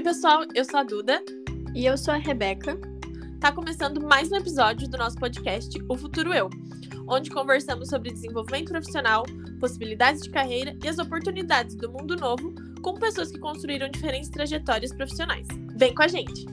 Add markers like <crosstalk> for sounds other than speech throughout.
Oi, pessoal, eu sou a Duda. E eu sou a Rebeca. Tá começando mais um episódio do nosso podcast O Futuro Eu, onde conversamos sobre desenvolvimento profissional, possibilidades de carreira e as oportunidades do mundo novo com pessoas que construíram diferentes trajetórias profissionais. Vem com a gente!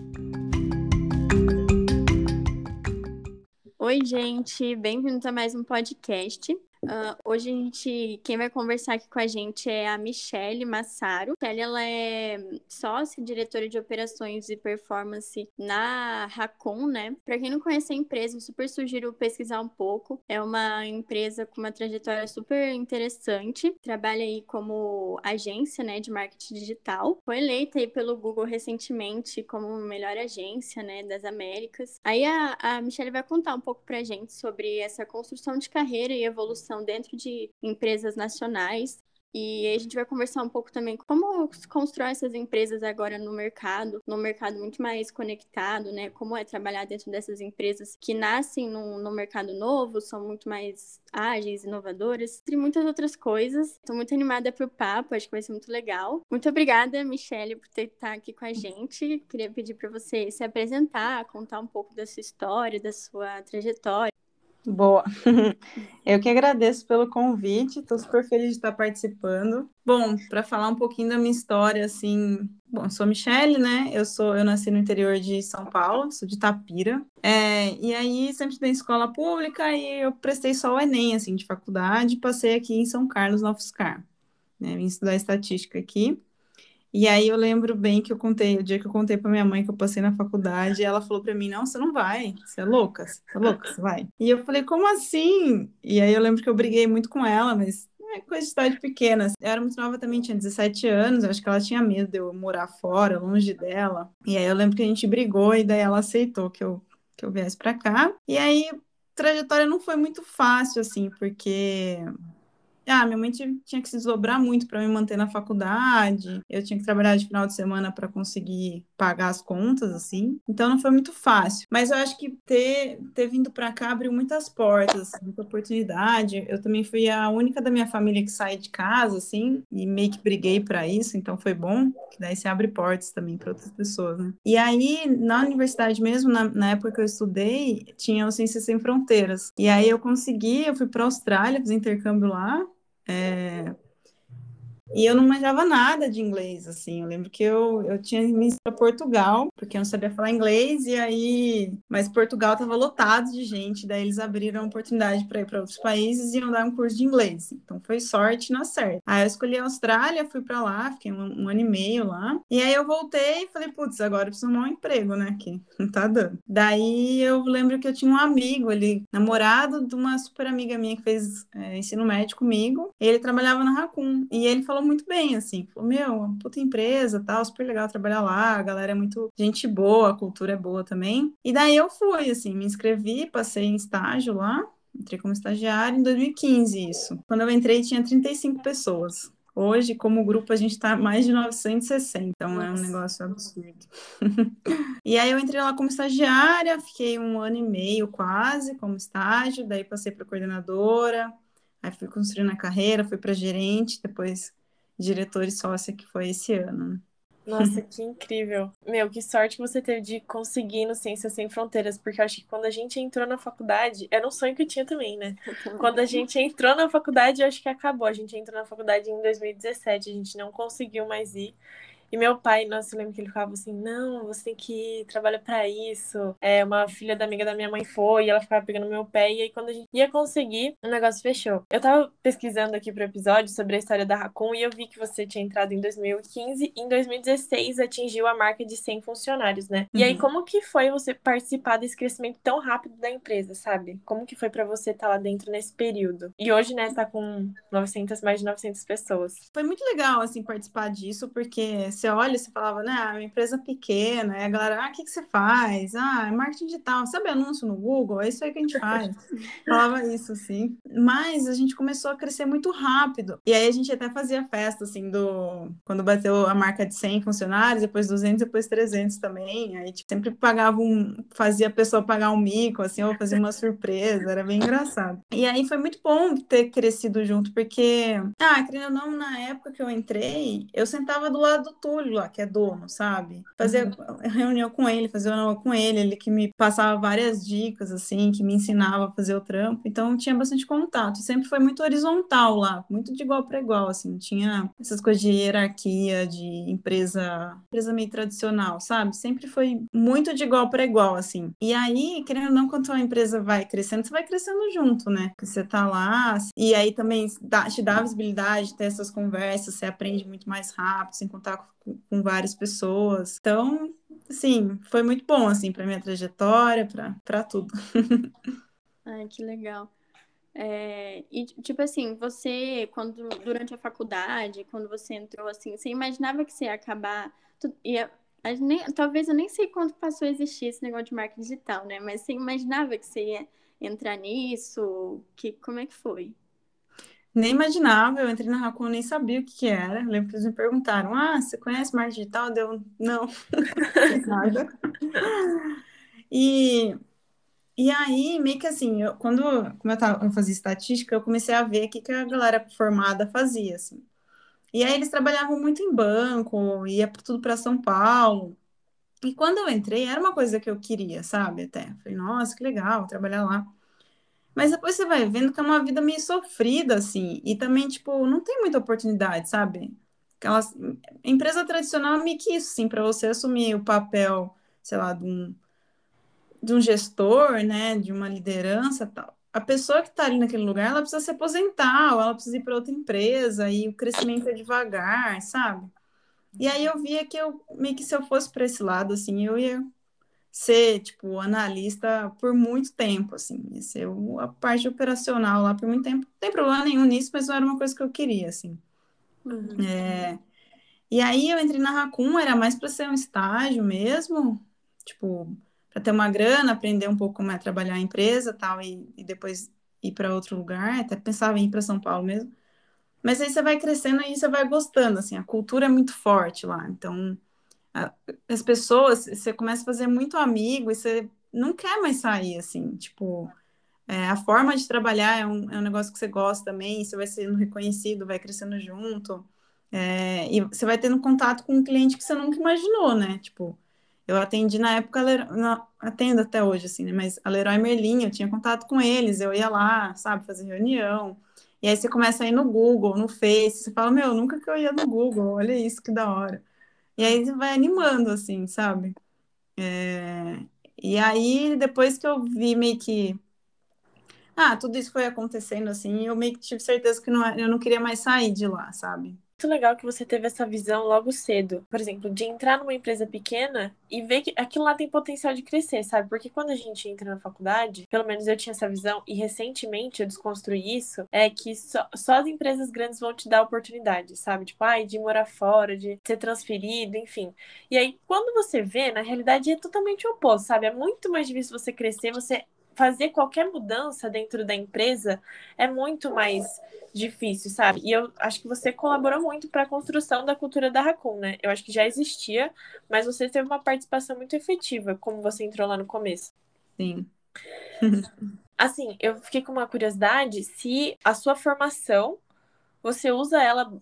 Oi, gente, bem-vindos a mais um podcast. Uh, hoje a gente, quem vai conversar aqui com a gente é a Michelle Massaro. Michelle, ela é sócia, diretora de operações e performance na Racon, né? Para quem não conhece a empresa, eu super sugiro pesquisar um pouco. É uma empresa com uma trajetória super interessante. Trabalha aí como agência, né, de marketing digital. Foi eleita aí pelo Google recentemente como melhor agência, né, das Américas. Aí a, a Michelle vai contar um pouco pra gente sobre essa construção de carreira e evolução dentro de empresas nacionais. E a gente vai conversar um pouco também como constrói essas empresas agora no mercado, no mercado muito mais conectado, né? Como é trabalhar dentro dessas empresas que nascem no, mercado novo, são muito mais ágeis, inovadoras, e muitas outras coisas. Estou muito animada para o papo, acho que vai ser muito legal. Muito obrigada, Michelle, por ter estar aqui com a gente. Queria pedir para você se apresentar, contar um pouco da sua história, da sua trajetória. Boa. <laughs> Eu que agradeço pelo convite, estou super feliz de estar participando. Bom, para falar um pouquinho da minha história, assim, bom, sou Michelle, né? Eu sou, eu nasci no interior de São Paulo, sou de Tapira. É, e aí sempre estudei escola pública e eu prestei só o Enem, assim, de faculdade, passei aqui em São Carlos, no UFSCar. Né? Vim estudar estatística aqui. E aí eu lembro bem que eu contei, o dia que eu contei para minha mãe que eu passei na faculdade, ela falou para mim: "Não, você não vai. Você é louca? Você é louca? Você vai?". E eu falei: "Como assim?". E aí eu lembro que eu briguei muito com ela, mas é coisa de cidade pequena. Eu era muito nova também, tinha 17 anos, acho que ela tinha medo de eu morar fora, longe dela. E aí eu lembro que a gente brigou e daí ela aceitou que eu que eu viesse para cá. E aí trajetória não foi muito fácil assim, porque ah, minha mãe tinha que se desdobrar muito para me manter na faculdade. Eu tinha que trabalhar de final de semana para conseguir pagar as contas, assim. Então não foi muito fácil. Mas eu acho que ter, ter vindo para cá abriu muitas portas, muita oportunidade. Eu também fui a única da minha família que sai de casa, assim, e meio que briguei para isso, então foi bom. Que daí você abre portas também para outras pessoas, né? E aí, na universidade mesmo, na, na época que eu estudei, tinha o Ciências Sem Fronteiras. E aí eu consegui, eu fui para Austrália, fiz intercâmbio lá. É, e eu não manjava nada de inglês, assim. Eu lembro que eu, eu tinha me para Portugal, porque eu não sabia falar inglês, e aí. Mas Portugal estava lotado de gente, daí eles abriram oportunidade para ir para outros países e iam dar um curso de inglês. Então foi sorte na certa. Aí eu escolhi a Austrália, fui para lá, fiquei um, um, ano e meio lá. E aí eu voltei e falei, putz, agora eu preciso arrumar um emprego, né? Que <laughs> não tá dando. Daí eu lembro que eu tinha um amigo, ele, namorado de uma super amiga minha que fez é, ensino médio comigo, ele trabalhava na Racun. E ele falou falou muito bem, assim, falou, meu, puta empresa, tal, super legal trabalhar lá, a galera é muito gente boa, a cultura é boa também. E daí eu fui, assim, me inscrevi, passei em estágio lá, entrei como estagiária em 2015, isso. Quando eu entrei tinha 35 pessoas. Hoje, como grupo, a gente está mais de 960, então Nossa. é um negócio absurdo. <laughs> e aí eu entrei lá como estagiária, fiquei um ano e meio quase como estágio, daí passei para coordenadora, aí fui construindo a carreira, fui para gerente, depois diretor e sócia que foi esse ano. Né? Nossa, <laughs> que incrível. Meu, que sorte que você teve de conseguir no Ciências Sem Fronteiras, porque eu acho que quando a gente entrou na faculdade, era um sonho que eu tinha também, né? <laughs> Quando a gente entrou na faculdade, eu acho que acabou. A gente entrou na faculdade em 2017, a gente não conseguiu mais ir. E meu pai, nossa, eu lembro que ele ficava assim: não, você tem que ir, trabalha para isso. É, uma filha da amiga da minha mãe foi, e ela ficava pegando meu pé, e aí quando a gente ia conseguir, o negócio fechou. Eu tava pesquisando aqui pro episódio sobre a história da Raccoon e eu vi que você tinha entrado em 2015 e em 2016 atingiu a marca de 100 funcionários, né? Uhum. E aí, uhum. como que foi você participar desse crescimento tão rápido da empresa, sabe? Como que foi para você estar tá lá dentro nesse período? E hoje, né, tá com 900, mais de 900 pessoas. Foi muito legal, assim, participar disso, porque você olha, você falava, né, ah, uma empresa pequena, aí a galera, ah, o que, que você faz? Ah, é marketing digital, sabe anúncio no Google? É isso aí que a gente faz. <laughs> falava isso, assim. Mas a gente começou a crescer muito rápido. E aí a gente até fazia festa, assim, do... Quando bateu a marca de 100 funcionários, depois 200, depois 300 também. Aí tipo, sempre pagava um... Fazia a pessoa pagar um mico, assim, ou fazia uma surpresa. Era bem engraçado. E aí foi muito bom ter crescido junto, porque... Ah, querendo ou não, na época que eu entrei, eu sentava do lado do Túlio lá, que é dono, sabe? Fazia uhum. reunião com ele, fazia reunião com ele, ele que me passava várias dicas, assim, que me ensinava a fazer o trampo. Então tinha bastante contato. Sempre foi muito horizontal lá, muito de igual para igual, assim. Tinha essas coisas de hierarquia, de empresa, empresa meio tradicional, sabe? Sempre foi muito de igual para igual, assim. E aí, querendo ou não, quando a empresa vai crescendo, você vai crescendo junto, né? Porque você tá lá, e aí também te dá visibilidade, ter essas conversas, você aprende muito mais rápido, sem contar com, com várias pessoas. Então, assim, foi muito bom, assim, para minha trajetória, para tudo. <laughs> Ai, que legal. É, e, tipo assim, você, quando durante a faculdade, quando você entrou, assim, você imaginava que você ia acabar. Tu, ia, nem, talvez eu nem sei quanto passou a existir esse negócio de marca digital, né? Mas você imaginava que você ia entrar nisso? Que, como é que foi? Nem imaginava, eu entrei na Raccoon, nem sabia o que, que era. Eu lembro que eles me perguntaram: Ah, você conhece marca digital? Deu, não, <laughs> nada. E e aí, meio que assim, eu, quando como eu, tava, eu fazia estatística, eu comecei a ver o que, que a galera formada fazia, assim. E aí eles trabalhavam muito em banco, ia tudo para São Paulo. E quando eu entrei, era uma coisa que eu queria, sabe? Até. Falei, nossa, que legal, trabalhar lá. Mas depois você vai vendo que é uma vida meio sofrida, assim. E também, tipo, não tem muita oportunidade, sabe? Aquelas... Empresa tradicional é meio que isso, assim, para você assumir o papel, sei lá, de um de um gestor, né, de uma liderança, tal, a pessoa que está ali naquele lugar, ela precisa se aposentar, ou ela precisa ir para outra empresa, e o crescimento é devagar, sabe? E aí eu via que eu, meio que se eu fosse para esse lado, assim, eu ia ser, tipo, analista por muito tempo, assim, ser a parte operacional lá por muito tempo. Não tem problema nenhum nisso, mas não era uma coisa que eu queria, assim. Uhum. É... E aí eu entrei na Raccoon, era mais para ser um estágio mesmo, tipo, para ter uma grana, aprender um pouco como é trabalhar a empresa tal, e, e depois ir para outro lugar, até pensava em ir para São Paulo mesmo. Mas aí você vai crescendo e você vai gostando, assim, a cultura é muito forte lá. Então, as pessoas, você começa a fazer muito amigo e você não quer mais sair, assim, tipo, é, a forma de trabalhar é um, é um negócio que você gosta também, você vai sendo reconhecido, vai crescendo junto, é, e você vai tendo contato com um cliente que você nunca imaginou, né? Tipo, eu atendi na época, não, atendo até hoje, assim, né? Mas a Leroy Merlin, eu tinha contato com eles, eu ia lá, sabe, fazer reunião. E aí você começa a ir no Google, no Face, você fala, meu, nunca que eu ia no Google, olha isso, que da hora. E aí vai animando, assim, sabe? É... E aí, depois que eu vi meio que. Ah, tudo isso foi acontecendo assim, eu meio que tive certeza que não, eu não queria mais sair de lá, sabe? Muito legal que você teve essa visão logo cedo. Por exemplo, de entrar numa empresa pequena e ver que aquilo lá tem potencial de crescer, sabe? Porque quando a gente entra na faculdade, pelo menos eu tinha essa visão, e recentemente eu desconstruí isso, é que só, só as empresas grandes vão te dar oportunidade, sabe? Tipo, ai, de morar fora, de ser transferido, enfim. E aí, quando você vê, na realidade é totalmente o oposto, sabe? É muito mais difícil você crescer, você fazer qualquer mudança dentro da empresa é muito mais difícil, sabe? E eu acho que você colaborou muito para a construção da cultura da Raccoon, né? Eu acho que já existia, mas você teve uma participação muito efetiva, como você entrou lá no começo. Sim. <laughs> assim, eu fiquei com uma curiosidade se a sua formação você usa ela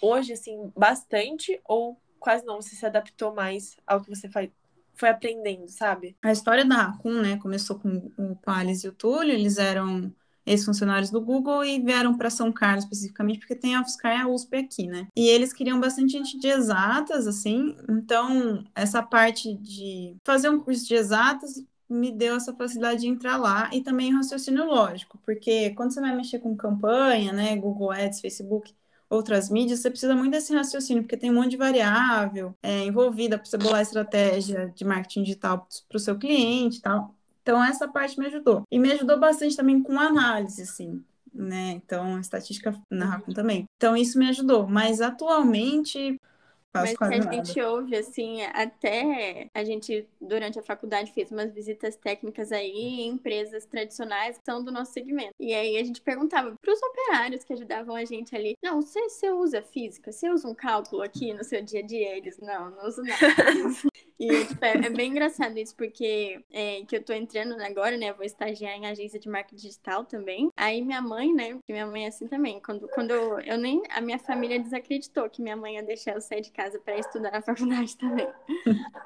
hoje assim bastante ou quase não, você se adaptou mais ao que você faz, foi aprendendo, sabe? A história da Raccoon, né, começou com, o Alice e o Túlio, eles eram ex-funcionários do Google e vieram para São Carlos especificamente porque tem a UFSCar e a USP aqui, né? E eles queriam bastante gente de exatas, assim, então essa parte de fazer um curso de exatas me deu essa facilidade de entrar lá e também raciocínio lógico, porque quando você vai mexer com campanha, né, Google Ads, Facebook, outras mídias, você precisa muito desse raciocínio, porque tem um monte de variável é, envolvida para você bolar estratégia de marketing digital para o seu cliente e tal. Então, essa parte me ajudou. E me ajudou bastante também com análise, assim, né? Então, a estatística na Racon também. Então, isso me ajudou. Mas, atualmente, mas que a nada. gente ouve, assim, até a gente, durante a faculdade, fez umas visitas técnicas aí em empresas tradicionais que são do nosso segmento. E aí a gente perguntava para os operários que ajudavam a gente ali: não, você, você usa física? Você usa um cálculo aqui no seu dia a dia? Eles, não, não uso nada. <laughs> E tipo, é, é, bem engraçado isso, porque é, que eu tô entrando agora, né? Vou estagiar em agência de marketing digital também. Aí minha mãe, né? Minha mãe é assim também. Quando, quando eu, eu nem. A minha família desacreditou que minha mãe ia deixar eu sair de casa casa para estudar na <laughs> faculdade também.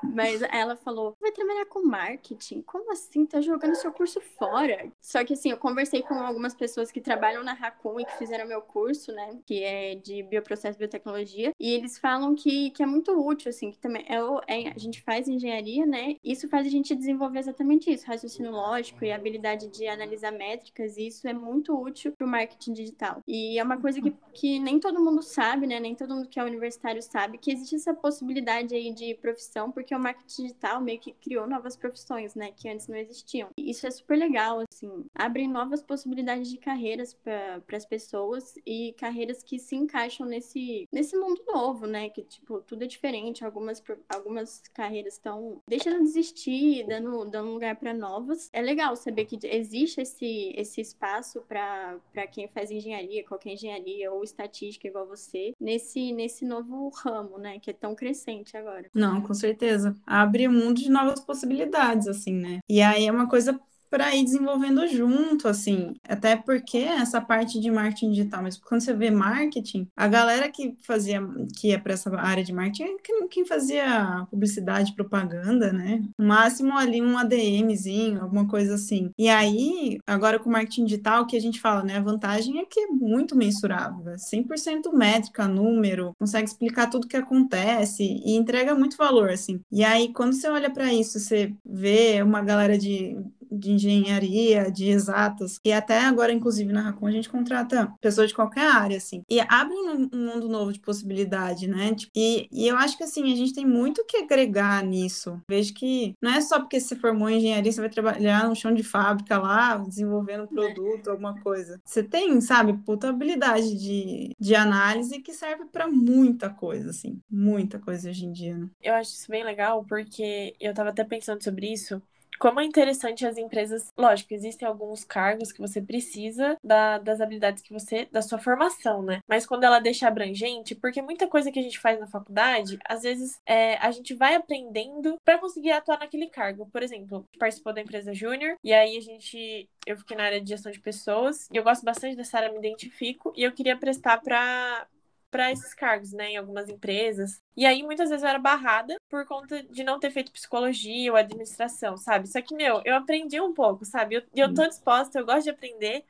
Mas ela falou: vai trabalhar com marketing? Como assim? Tá jogando seu curso fora? Só que assim, eu conversei com algumas pessoas que trabalham na Racon e que fizeram meu curso, né? Que é de bioprocesso e biotecnologia. E eles falam que, que é muito útil, assim, que também é, é, a gente faz engenharia, né? Isso faz a gente desenvolver exatamente isso, raciocínio lógico e habilidade de analisar métricas. E isso é muito útil para o marketing digital. E é uma coisa que, que nem todo mundo sabe, né? Nem todo mundo que é universitário sabe que existe essa possibilidade aí de profissão, porque o marketing digital meio que criou novas profissões, né? Que antes não existiam. E isso é super legal, assim. Abre novas possibilidades de carreiras para as pessoas e carreiras que se encaixam nesse, nesse mundo novo, né? Que, tipo, tudo é diferente. Algumas, algumas carreiras estão deixando de existir, dando, dando lugar para novas. É legal saber que existe esse, esse espaço para quem faz engenharia, qualquer engenharia ou estatística igual você, nesse, nesse novo ramo, né? Que é tão crescente agora. Não, com certeza. Abre um mundo de novas possibilidades, assim, né? E aí é uma coisa para ir desenvolvendo junto, assim. Até porque essa parte de marketing digital, mas quando você vê marketing, a galera que fazia, que ia para essa área de marketing é quem fazia publicidade, propaganda, né? No máximo ali um ADMzinho, alguma coisa assim. E aí, agora com marketing digital, o que a gente fala, né? A vantagem é que é muito mensurável, 100% métrica, número, consegue explicar tudo que acontece e entrega muito valor, assim. E aí, quando você olha para isso, você vê uma galera de de engenharia, de exatas, e até agora, inclusive, na Racon, a gente contrata pessoas de qualquer área, assim, e abre um, um mundo novo de possibilidade, né? Tipo, e, e eu acho que, assim, a gente tem muito que agregar nisso. Vejo que não é só porque você formou em engenharia, você vai trabalhar no chão de fábrica lá, desenvolvendo um produto, alguma coisa. Você tem, sabe, puta habilidade de, de análise que serve para muita coisa, assim, muita coisa hoje em dia, né? Eu acho isso bem legal, porque eu tava até pensando sobre isso, como é interessante as empresas. Lógico, existem alguns cargos que você precisa da, das habilidades que você. da sua formação, né? Mas quando ela deixa abrangente, porque muita coisa que a gente faz na faculdade, às vezes é, a gente vai aprendendo para conseguir atuar naquele cargo. Por exemplo, participou da empresa Júnior, e aí a gente. Eu fiquei na área de gestão de pessoas, e eu gosto bastante dessa área, me identifico, e eu queria prestar para para esses cargos, né, em algumas empresas. E aí muitas vezes eu era barrada por conta de não ter feito psicologia ou administração, sabe? Só que, meu, eu aprendi um pouco, sabe? Eu, eu tô disposta, eu gosto de aprender.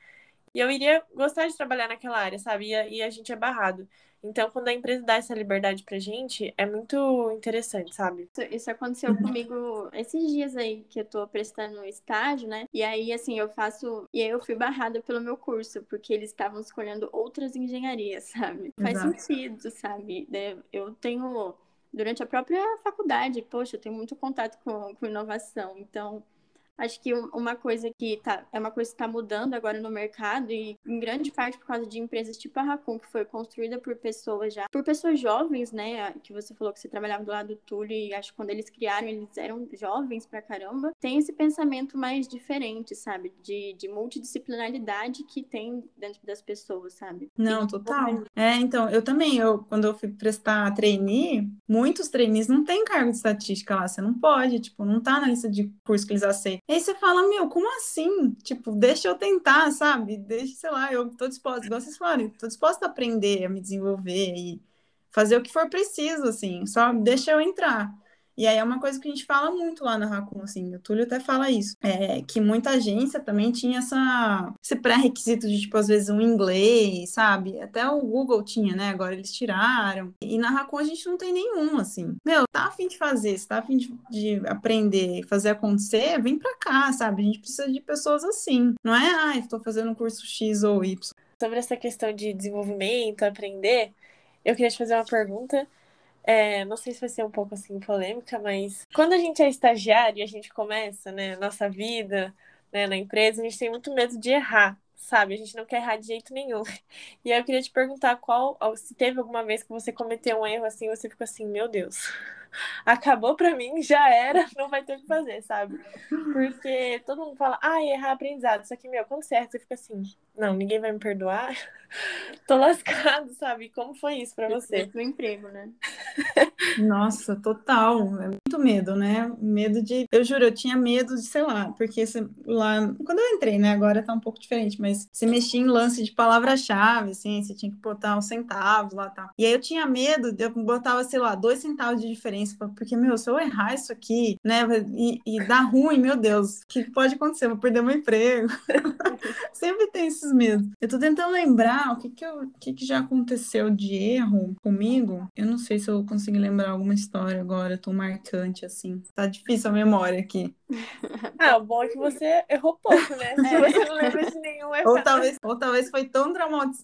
E eu iria gostar de trabalhar naquela área, sabe? E e a gente é barrado. Então, quando a empresa dá essa liberdade pra gente, é muito interessante, sabe? Isso, isso aconteceu comigo esses dias aí que eu tô prestando estágio, né? E aí, assim, eu faço. E aí eu fui barrada pelo meu curso, porque eles estavam escolhendo outras engenharias, <laughs> sabe? Exato. Faz sentido, sabe? Eu tenho. Durante a própria faculdade, poxa, eu tenho muito contato com, com inovação. Então, Acho que uma coisa que tá, é uma coisa que está mudando agora no mercado e em grande parte por causa de empresas tipo a Racon, que foi construída por pessoas já, por pessoas jovens, né? Que você falou que você trabalhava do lado do Túlio e acho que quando eles criaram, eles eram jovens pra caramba. Tem esse pensamento mais diferente, sabe? De, de multidisciplinaridade que tem dentro das pessoas, sabe? Não, total. É, então, eu também, eu, quando eu fui prestar trainee, muitos trainees não têm cargo de estatística lá, você não pode, tipo, não tá na lista de curso que eles aceitam. E aí você fala, meu, como assim? Tipo, deixa eu tentar, sabe? Deixa, sei lá, eu tô disposta, igual vocês falaram, tô disposta a aprender, a me desenvolver e fazer o que for preciso, assim, só deixa eu entrar. E aí é uma coisa que a gente fala muito lá na Racon, assim, o Túlio até fala isso, é que muita agência também tinha essa, esse pré-requisito de, tipo, às vezes um inglês, sabe? Até o Google tinha, né? Agora eles tiraram. E na Racon a gente não tem nenhum, assim. Meu, tá afim de fazer, se tá afim de, de aprender, fazer acontecer, vem pra cá, sabe? A gente precisa de pessoas assim. Não é, ah, estou fazendo um curso X ou Y. Sobre essa questão de desenvolvimento, aprender, eu queria te fazer uma pergunta é, não sei se vai ser um pouco assim polêmica, mas quando a gente é estagiário e a gente começa, né, nossa vida, né, na empresa, a gente tem muito medo de errar, sabe? A gente não quer errar de jeito nenhum. <laughs> E aí eu queria te perguntar qual, se teve alguma vez que você cometeu um erro assim, você ficou assim, meu Deus. <laughs> acabou pra mim, já era, <laughs> não vai ter o que fazer, sabe? Porque todo mundo fala, ah, errar é aprendizado. Só que, meu, quando você erra, você fica assim, não, ninguém vai me perdoar. Tô lascado, sabe? Como foi isso pra você? No emprego, né? Nossa, total. É muito medo, né? Medo de. Eu juro, eu tinha medo de, sei lá, porque lá. Quando eu entrei, né? Agora tá um pouco diferente, mas você mexia em lance de palavra-chave, assim, você tinha que botar uns centavos lá e tal. E aí eu tinha medo, eu botava, sei lá, dois centavos de diferença, porque, meu, se eu errar isso aqui, né, e, e dar ruim, meu Deus, o que pode acontecer? Eu vou perder meu emprego. <laughs> Sempre tem esses medos. Eu tô tentando lembrar o que que, eu, o que que já aconteceu de erro comigo. Eu não sei se eu consigo lembrar alguma história agora, tão marcante assim. Tá difícil a memória aqui. <laughs> Ah, o bom é que você errou pouco, né? Se você não lembra de nenhum erro. Ou talvez, ou talvez foi tão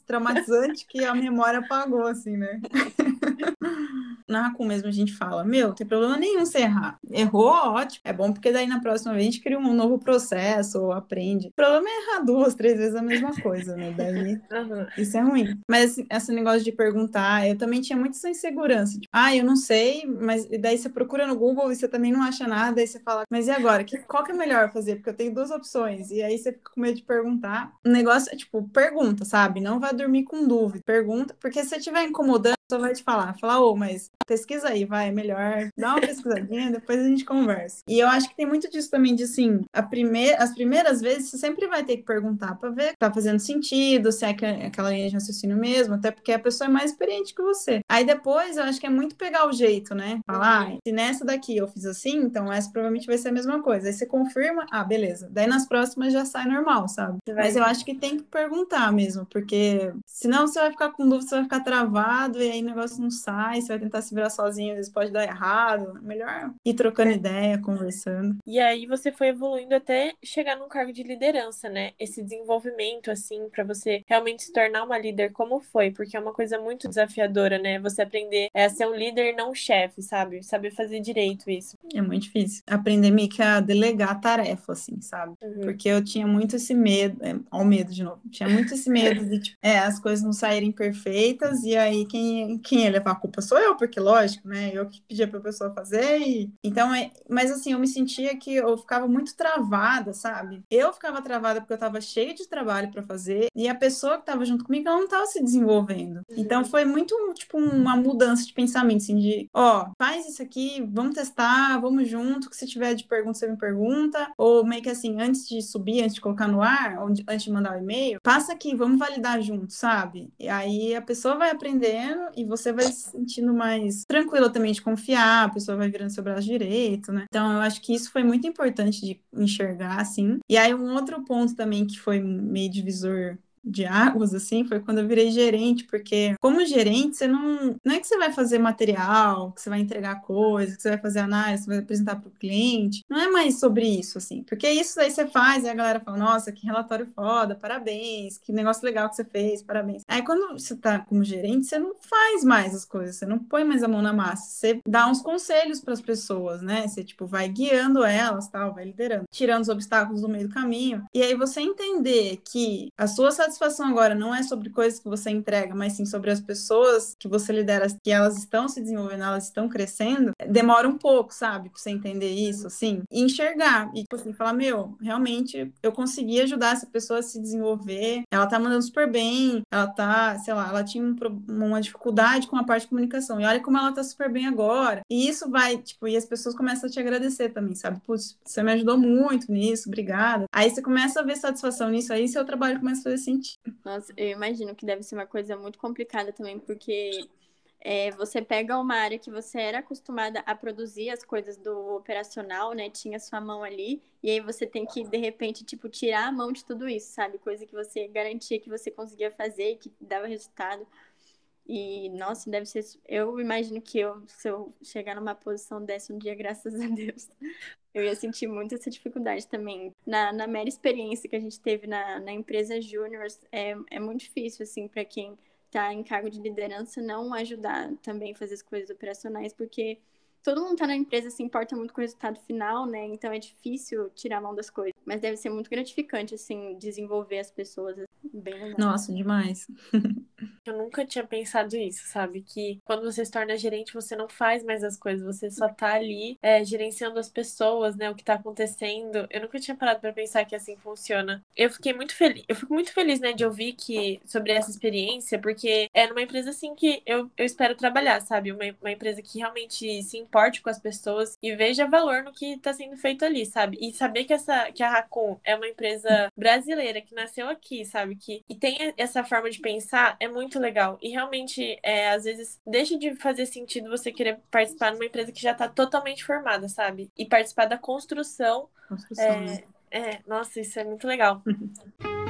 traumatizante que a memória apagou, assim, né? <laughs> Na Racun mesmo a gente fala, meu, não tem problema nenhum você errar. Errou, ótimo. É bom porque daí na próxima vez a gente cria um novo processo ou aprende. O problema é errar duas, três vezes a mesma coisa, né? Daí <laughs> uhum. isso é ruim. Mas esse negócio de perguntar, eu também tinha muita insegurança. Tipo, ah, eu não sei, mas daí você procura no Google e você também não acha nada, aí você fala, mas e agora? Que, qual que é melhor fazer? Porque eu tenho duas opções. E aí você fica com medo de perguntar. O negócio é tipo, pergunta, sabe? Não vai dormir com dúvida. Pergunta, porque se você estiver incomodando, só vai te falar, falar, ô, oh, mas pesquisa aí, vai, melhor, dá uma pesquisadinha, depois a gente conversa. E eu acho que tem muito disso também, de assim, a primeira, as primeiras vezes você sempre vai ter que perguntar para ver se tá fazendo sentido, se é aquela linha de raciocínio mesmo, até porque a pessoa é mais experiente que você. Aí depois eu acho que é muito pegar o jeito, né? Falar, ah, se nessa daqui eu fiz assim, então essa provavelmente vai ser a mesma coisa. Aí você confirma, ah, beleza. Daí nas próximas já sai normal, sabe? Mas eu acho que tem que perguntar mesmo, porque senão você vai ficar com dúvida, você vai ficar travado e aí o negócio não sai, você vai tentar se virar sozinho, às vezes pode dar errado. Melhor ir trocando é. ideia, conversando. E aí você foi evoluindo até chegar num cargo de liderança, né? Esse desenvolvimento, assim, para você realmente se tornar uma líder, como foi? Porque é uma coisa muito desafiadora, né? Você aprender a ser um líder, não um chefe, sabe? Saber fazer direito isso. É muito difícil. Aprender meio que a delegar tarefa, assim, sabe? Uhum. Porque eu tinha muito esse medo, é, ao medo de novo, tinha muito esse medo de, tipo, é, as coisas não saírem perfeitas e aí quem, quem ia levar a culpa sou eu, porque lógico, né? Eu que pedia pra pessoa fazer e... Então, é... mas assim, eu me sentia que eu ficava muito travada, sabe? Eu ficava travada porque eu tava cheia de trabalho para fazer e a pessoa que tava junto comigo, ela não tava se desenvolvendo. Uhum. Então, foi muito, tipo, uma mudança de pensamento, assim, de, ó, faz isso aqui, vamos testar, vamos junto, que se tiver de pergunta, você me pergunta, ou meio que assim, antes de subir, antes de colocar no ar, antes de mandar o e-mail, passa aqui, vamos validar junto, sabe? E aí a pessoa vai aprendendo e você vai se sentindo mais tranquila também de confiar, a pessoa vai virando seu braço direito, né? Então eu acho que isso foi muito importante de enxergar, assim. E aí um outro ponto também que foi meio divisor de águas, assim, foi quando eu virei gerente, porque como gerente, você não. Não é que você vai fazer material, que você vai entregar coisas, que você vai fazer análise, você vai apresentar para o cliente. Não é mais sobre isso, assim. Porque isso aí você faz e a galera fala, nossa, que relatório foda, parabéns, que negócio legal que você fez, parabéns. Aí quando você tá como gerente, você não faz mais as coisas, você não põe mais a mão na massa, você dá uns conselhos para as pessoas, né? Você, tipo, vai guiando elas, tal, vai liderando, tirando os obstáculos do meio do caminho. E aí você entender que a sua satisfação satisfação agora não é sobre coisas que você entrega, mas sim sobre as pessoas que você lidera, que elas estão se desenvolvendo, elas estão crescendo, demora um pouco, sabe? Pra você entender isso, assim, e enxergar. E, tipo assim, falar, meu, realmente eu consegui ajudar essa pessoa a se desenvolver, ela tá mandando super bem, ela tá, sei lá, ela tinha um, uma dificuldade com a parte de comunicação, e olha como ela tá super bem agora. E isso vai, tipo, e as pessoas começam a te agradecer também, sabe? Putz, você me ajudou muito nisso, obrigada. Aí você começa a ver satisfação nisso, aí seu trabalho começa a fazer sentido nossa, eu imagino que deve ser uma coisa muito complicada também, porque é, você pega uma área que você era acostumada a produzir as coisas do operacional, né? Tinha sua mão ali, e aí você tem que, de repente, tipo, tirar a mão de tudo isso, sabe? Coisa que você garantia que você conseguia fazer, que dava resultado. E, nossa, deve ser. Eu imagino que eu, se eu chegar numa posição dessa um dia, <laughs> graças a Deus, eu ia sentir muito essa dificuldade também. Na, na mera experiência que a gente teve na, na empresa Júnior, é, é muito difícil, assim, para quem está em cargo de liderança, não ajudar também fazer as coisas operacionais, porque todo mundo está na empresa se importa muito com o resultado final, né? Então é difícil tirar a mão das coisas. Mas deve ser muito gratificante, assim, desenvolver as pessoas Bem legal. Nossa, demais. <laughs> Eu nunca tinha pensado isso, sabe? Que quando você se torna gerente, você não faz mais as coisas, você só tá ali é, gerenciando as pessoas, né? O que tá acontecendo. Eu nunca tinha parado para pensar que assim funciona. Eu fiquei muito feliz, eu fico muito feliz, né, de ouvir que sobre essa experiência, porque é numa empresa assim que eu, eu espero trabalhar, sabe? Uma, uma empresa que realmente se importe com as pessoas e veja valor no que tá sendo feito ali, sabe? E saber que essa que a Racon é uma empresa brasileira que nasceu aqui, sabe? Que e tem essa forma de pensar é muito legal. E realmente, é, às vezes, deixa de fazer sentido você querer participar numa empresa que já está totalmente formada, sabe? E participar da construção. Construção, é, né? é, nossa, isso é muito legal. <laughs>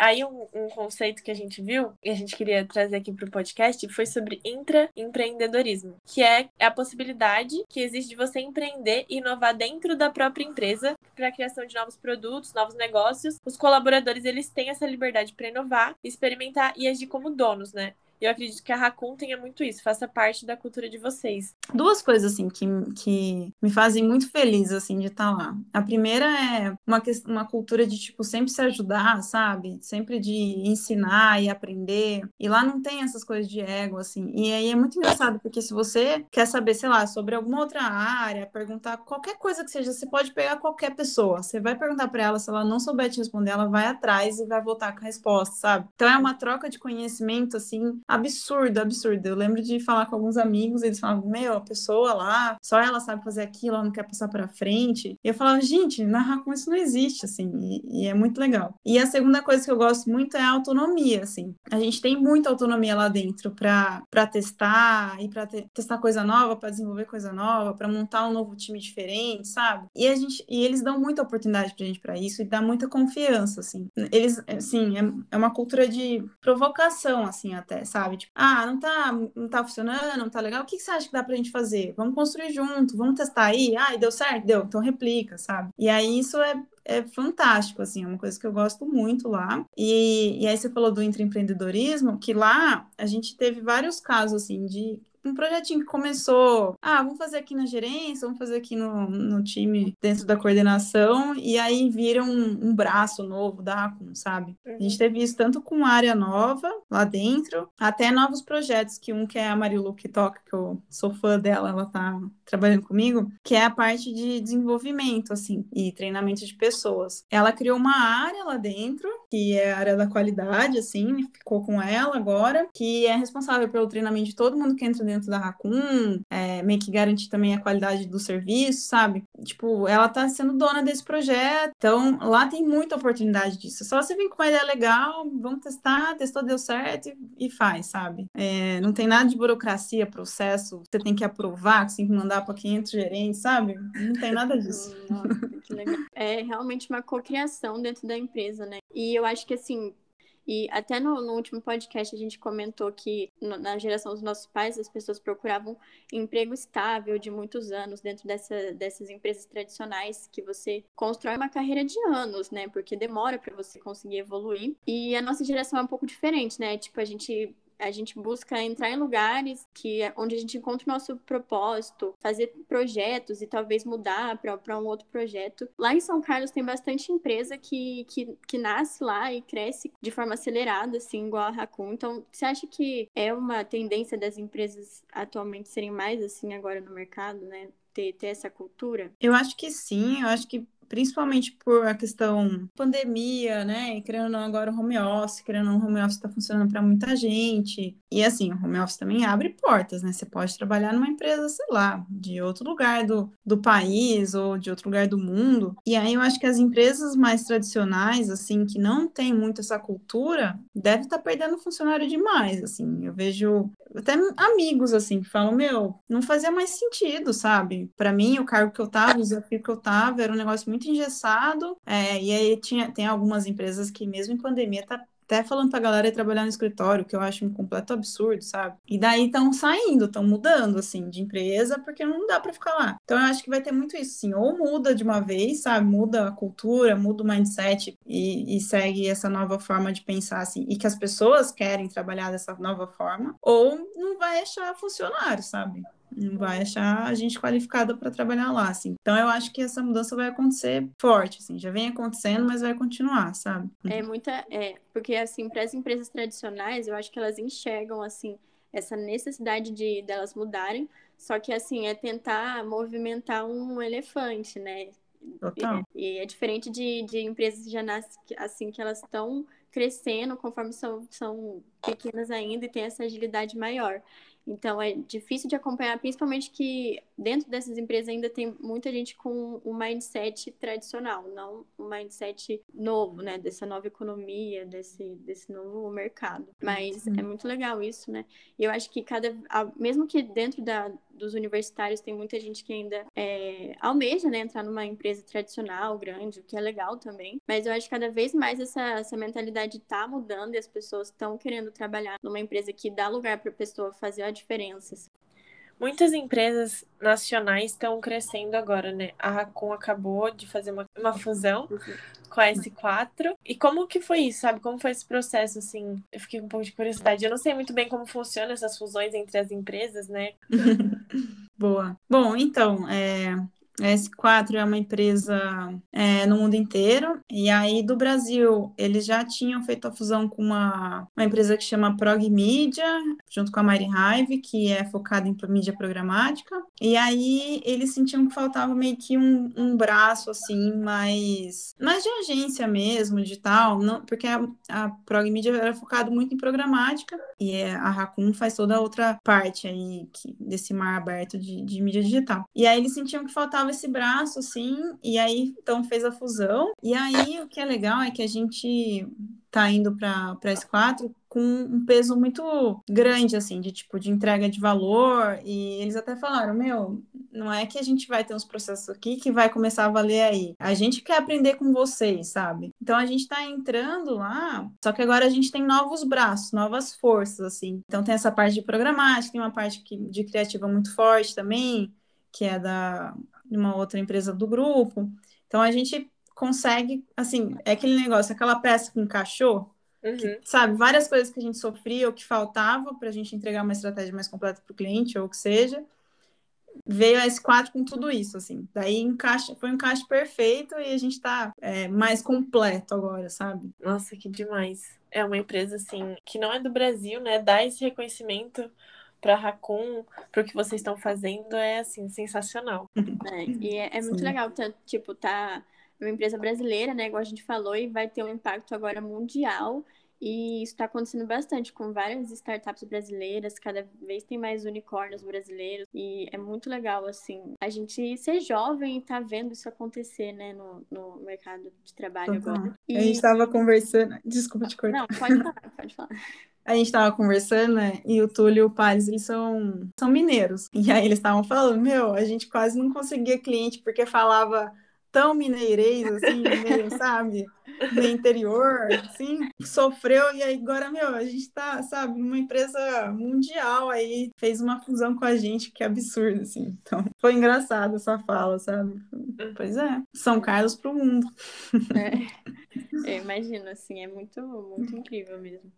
Aí um, um, conceito que a gente viu e a gente queria trazer aqui para o podcast foi sobre intraempreendedorismo, que é a possibilidade que existe de você empreender e inovar dentro da própria empresa para a criação de novos produtos, novos negócios. Os colaboradores eles têm essa liberdade para inovar, experimentar e agir como donos, né? E eu acredito que a Raccoon tenha muito isso, faça parte da cultura de vocês. Duas coisas, assim, que, que me fazem muito feliz, assim, de estar lá. A primeira é uma, uma cultura de, tipo, sempre se ajudar, sabe? Sempre de ensinar e aprender. E lá não tem essas coisas de ego, assim. E aí é muito engraçado, porque se você quer saber, sei lá, sobre alguma outra área, perguntar qualquer coisa que seja, você pode pegar qualquer pessoa. Você vai perguntar para ela, se ela não souber te responder, ela vai atrás e vai voltar com a resposta, sabe? Então é uma troca de conhecimento, assim, absurdo, absurdo. Eu lembro de falar com alguns amigos, eles falavam, meu, a pessoa lá, só ela sabe fazer aquilo, ela não quer passar para frente. E eu falava, gente, narrar com isso não existe, assim, e, e, é muito legal. E a segunda coisa que eu gosto muito é a autonomia, assim. A gente tem muita autonomia lá dentro para testar e para te, testar coisa nova, para desenvolver coisa nova, para montar um novo time diferente, sabe? E a gente e eles dão muita oportunidade pra gente para isso e dá muita confiança, assim. Eles, assim, é, é uma cultura de provocação, assim, até, sabe? Sabe? Tipo, ah, não tá, não tá funcionando, não tá legal, o que, que você acha que dá pra gente fazer? Vamos construir junto, vamos testar aí? Ah, deu certo? Deu, então replica, sabe? E aí isso é, é fantástico, assim, é uma coisa que eu gosto muito lá. E, e aí você falou do intraempreendedorismo, que lá a gente teve vários casos, assim, de um projetinho que começou, ah, vamos fazer aqui na gerência, vamos fazer aqui no, no time dentro da coordenação, e aí vira um, um braço novo da Racun, sabe? A gente uhum. teve isso tanto com área nova lá dentro, até novos projetos, que um que é a Marilu que toca, que eu sou fã dela, ela tá trabalhando comigo, que é a parte de desenvolvimento, assim, e treinamento de pessoas. Ela criou uma área lá dentro, que é a área da qualidade, assim, ficou com ela agora, que é responsável pelo treinamento de todo mundo que entra dentro da Raccoon, é, meio que garante também a qualidade do serviço, sabe? Tipo, ela tá sendo dona desse projeto, então lá tem muita oportunidade disso. Só você vir com uma ideia legal, vamos testar, testou, deu certo e, e faz, sabe? É, não tem nada de burocracia, processo, você tem que aprovar, você tem que mandar para 500 gerentes, sabe? Não tem nada <laughs> disso. Nossa, que legal. É realmente uma cocriação dentro da empresa, né? E eu acho que assim, e até no, no, último podcast a gente comentou que no, na geração dos nossos pais as pessoas procuravam emprego estável de muitos anos dentro dessa, dessas empresas tradicionais que você constrói uma carreira de anos, né? Porque demora para você conseguir evoluir. E a nossa geração é um pouco diferente, né? Tipo, a gente a gente busca entrar em lugares que é onde a gente encontra o nosso propósito, fazer projetos e talvez mudar para um outro projeto. Lá em São Carlos tem bastante empresa que, que, que nasce lá e cresce de forma acelerada, assim, igual a Raccoon. Então, você acha que é uma tendência das empresas atualmente serem mais assim agora no mercado, né? Ter, ter essa cultura? Eu acho que sim, eu acho que principalmente por a questão pandemia, né? E não, agora o home office, querendo ou não, o home office está funcionando para muita gente. E assim, o home office também abre portas, né? Você pode trabalhar numa empresa, sei lá, de outro lugar do, do país ou de outro lugar do mundo. E aí eu acho que as empresas mais tradicionais, assim, que não tem muito essa cultura, devem estar tá perdendo funcionário demais, assim. Eu vejo até amigos, assim, que falam, meu, não fazia mais sentido, sabe? Para mim, o cargo que eu tava, o desafio que eu tava, era um negócio muito engessado. É, e aí tinha, tem algumas empresas que, mesmo em pandemia, tá até falando pra galera ir trabalhar no escritório, que eu acho um completo absurdo, sabe? E daí estão saindo, estão mudando, assim, de empresa, porque não dá para ficar lá. Então eu acho que vai ter muito isso, sim. Ou muda de uma vez, sabe? Muda a cultura, muda o mindset e, e segue essa nova forma de pensar, assim, e que as pessoas querem trabalhar dessa nova forma, ou não vai achar funcionário, sabe? Não vai achar a gente qualificada para trabalhar lá, assim. Então eu acho que essa mudança vai acontecer forte, assim, já vem acontecendo, mas vai continuar, sabe? É muita, é, porque assim, para as empresas tradicionais, eu acho que elas enxergam assim essa necessidade de delas mudarem, só que assim é tentar movimentar um elefante, né? Total. E, e é diferente de, de empresas que já nascem assim que elas estão crescendo conforme são, são pequenas ainda e tem essa agilidade maior. Então é difícil de acompanhar, principalmente que dentro dessas empresas ainda tem muita gente com um mindset tradicional, não um mindset novo, né? Dessa nova economia, desse, desse novo mercado. Mas é muito legal isso, né? E eu acho que cada. Mesmo que dentro da, dos universitários tem muita gente que ainda é, almeja né, entrar numa empresa tradicional, grande, o que é legal também. Mas eu acho que cada vez mais essa, essa mentalidade está mudando e as pessoas estão querendo trabalhar numa empresa que dá lugar para a pessoa fazer a diferença. Muitas empresas nacionais estão crescendo agora, né? A Racon acabou de fazer uma, uma fusão com a S4. E como que foi isso, sabe? Como foi esse processo, assim? Eu fiquei com um pouco de curiosidade. Eu não sei muito bem como funcionam essas fusões entre as empresas, né? <laughs> Boa. Bom, então, é, a S4 é uma empresa é, no mundo inteiro, e aí do Brasil eles já tinham feito a fusão com uma, uma empresa que chama Prog Media, junto com a Mari Hive, que é focada em mídia programática, e aí eles sentiam que faltava meio que um, um braço assim, mais, mais de agência mesmo, digital, não, porque a, a Prog Media era focada muito em programática, e é, a Raccoon faz toda a outra parte aí que, desse mar aberto de, de mídia digital. E aí eles sentiam que faltava esse braço, assim, e aí então fez a fusão. E aí o que é legal é que a gente tá indo para S4 com um peso muito grande, assim, de tipo, de entrega de valor. E eles até falaram: Meu, não é que a gente vai ter uns processos aqui que vai começar a valer aí. A gente quer aprender com vocês, sabe? Então a gente tá entrando lá, só que agora a gente tem novos braços, novas forças, assim. Então tem essa parte de programática, tem uma parte de criativa muito forte também, que é da de uma outra empresa do grupo. Então a gente consegue, assim, é aquele negócio, aquela peça que encaixou, uhum. que, sabe, várias coisas que a gente sofria ou que faltava para a gente entregar uma estratégia mais completa para o cliente ou o que seja. Veio a S4 com tudo isso, assim. Daí encaixa, foi um encaixe perfeito e a gente está é, mais completo agora, sabe? Nossa, que demais. É uma empresa, assim, que não é do Brasil, né? Dá esse reconhecimento para Raccoon, para o que vocês estão fazendo, é assim, sensacional. <laughs> É, e é, é muito Sim. legal, tá, tipo, tá uma empresa brasileira, né, igual a gente falou, e vai ter um impacto agora mundial. E isso está acontecendo bastante com várias startups brasileiras, cada vez tem mais unicórnios brasileiros, e é muito legal, assim, a gente ser jovem e tá vendo isso acontecer, né, no, no mercado de trabalho agora. E... A gente estava conversando, desculpa te cortar. Não, pode falar, pode falar <laughs> a gente estava conversando, né? E o Túlio e o Pales, eles são, são mineiros. E aí eles estavam falando, meu, a gente quase não conseguia cliente porque falava tão mineirês, assim, meio, <laughs> sabe? No interior, assim, sofreu, e aí agora, meu, a gente tá, sabe, numa empresa mundial aí, fez uma fusão com a gente, que é absurdo, assim. Então, foi engraçado essa fala, sabe? Pois é, São Carlos pro mundo. É, <laughs> eu imagino, assim, é muito, muito incrível mesmo.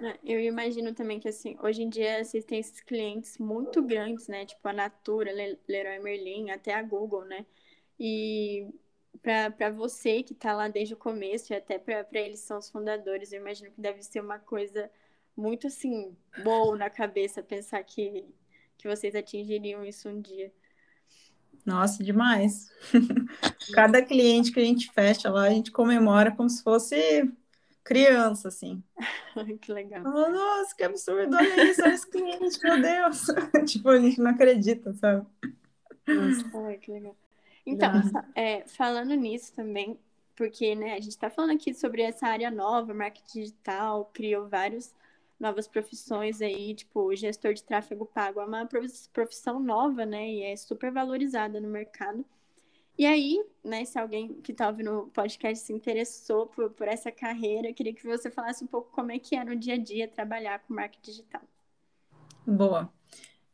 É, eu imagino também que, assim, hoje em dia vocês têm esses clientes muito grandes, né? Tipo a Natura, Leroy Merlin, até a Google, né? E para você que está lá desde o começo e até para eles são os fundadores, eu imagino que deve ser uma coisa muito, assim, boa na cabeça pensar que, que vocês atingiriam isso um dia. Nossa, demais. <laughs> Cada cliente que a gente fecha lá, a gente comemora como se fosse criança, assim. <laughs> que legal. Oh, nossa, que absurdo, olha isso, olha esse cliente, meu Deus. <laughs> tipo, a gente não acredita, sabe? Nossa, ai, que legal. Então, é, falando nisso também, porque né, a gente está falando aqui sobre essa área nova, marketing digital, criou várias novas profissões aí, tipo, gestor de tráfego pago é uma profissão nova, né, e é super valorizada no mercado. E aí, né, se alguém que está ouvindo o podcast se interessou por, por essa carreira, eu queria que você falasse um pouco como é que é no dia a dia trabalhar com marketing digital. Boa.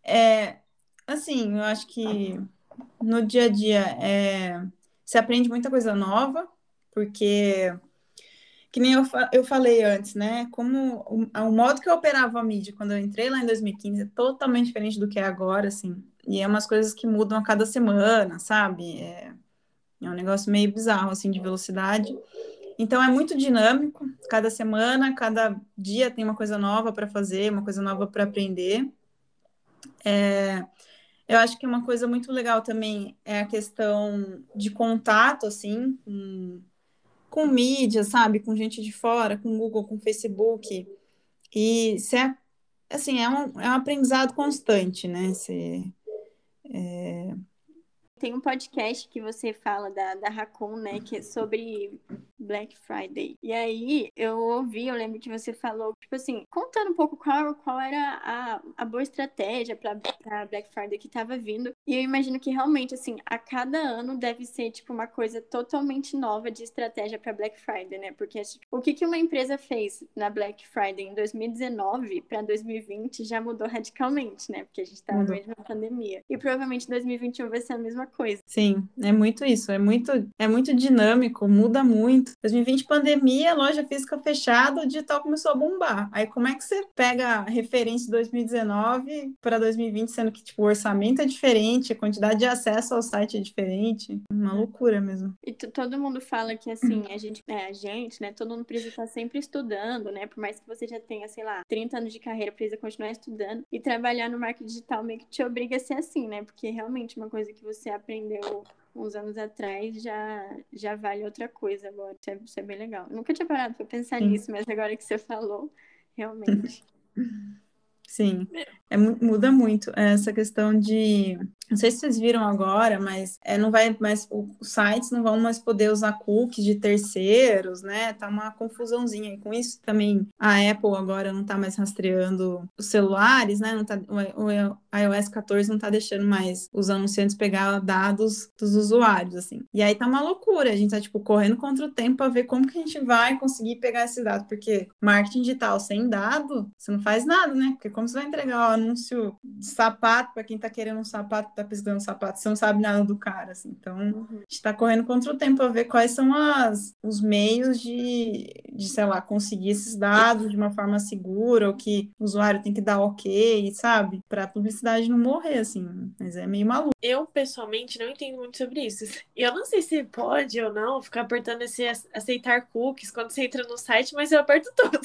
É, assim, eu acho que no dia a dia é, você aprende muita coisa nova, porque que nem eu, eu falei antes, né? Como o, o modo que eu operava a mídia quando eu entrei lá em 2015 é totalmente diferente do que é agora, assim. E é umas coisas que mudam a cada semana, sabe? É, é um negócio meio bizarro, assim, de velocidade. Então é muito dinâmico. Cada semana, cada dia tem uma coisa nova para fazer, uma coisa nova para aprender. É, eu acho que uma coisa muito legal também é a questão de contato, assim, com, com mídia, sabe? Com gente de fora, com Google, com Facebook. E se é, assim, é um, é um aprendizado constante, né? Se, é, tem um podcast que você fala da, da Racon, né, que é sobre Black Friday. E aí eu ouvi, eu lembro que você falou, tipo assim, contando um pouco qual, qual era a, a boa estratégia para Black Friday que estava vindo. E eu imagino que realmente, assim, a cada ano deve ser, tipo, uma coisa totalmente nova de estratégia para Black Friday, né? Porque tipo, o que, que uma empresa fez na Black Friday em 2019 para 2020 já mudou radicalmente, né? Porque a gente está no meio de uma pandemia. E provavelmente 2021 vai ser a mesma coisa. Sim, é muito isso, é muito, é muito dinâmico, muda muito. 2020, pandemia, loja física fechada, o digital começou a bombar. Aí como é que você pega a referência de 2019 para 2020, sendo que tipo, o orçamento é diferente, a quantidade de acesso ao site é diferente? Uma loucura mesmo. E todo mundo fala que assim, a gente, é, a gente, né, todo mundo precisa estar sempre estudando, né? Por mais que você já tenha, sei lá, 30 anos de carreira, precisa continuar estudando e trabalhar no marketing digital meio que te obriga a ser assim, né? Porque realmente uma coisa que você aprendeu uns anos atrás já, já vale outra coisa agora. Isso é, isso é bem legal. Eu nunca tinha parado para pensar Sim. nisso, mas agora que você falou, realmente. <laughs> Sim, é, muda muito essa questão de. Não sei se vocês viram agora, mas é, não vai mais. Os sites não vão mais poder usar cookies de terceiros, né? Tá uma confusãozinha. E com isso também a Apple agora não tá mais rastreando os celulares, né? Não tá, o, o iOS 14 não tá deixando mais os anunciantes pegar dados dos usuários, assim. E aí tá uma loucura. A gente tá, tipo, correndo contra o tempo para ver como que a gente vai conseguir pegar esses dados. Porque marketing digital sem dado, você não faz nada, né? Porque como você vai entregar o anúncio de sapato para quem está querendo um sapato, está pesquisando um sapato, você não sabe nada do cara, assim. Então, uhum. a gente está correndo contra o tempo para ver quais são as, os meios de, de, sei lá, conseguir esses dados de uma forma segura, ou que o usuário tem que dar ok, sabe? Para a publicidade não morrer, assim. Mas é meio maluco. Eu, pessoalmente, não entendo muito sobre isso. E eu não sei se pode ou não ficar apertando esse aceitar cookies quando você entra no site, mas eu aperto <laughs> tudo.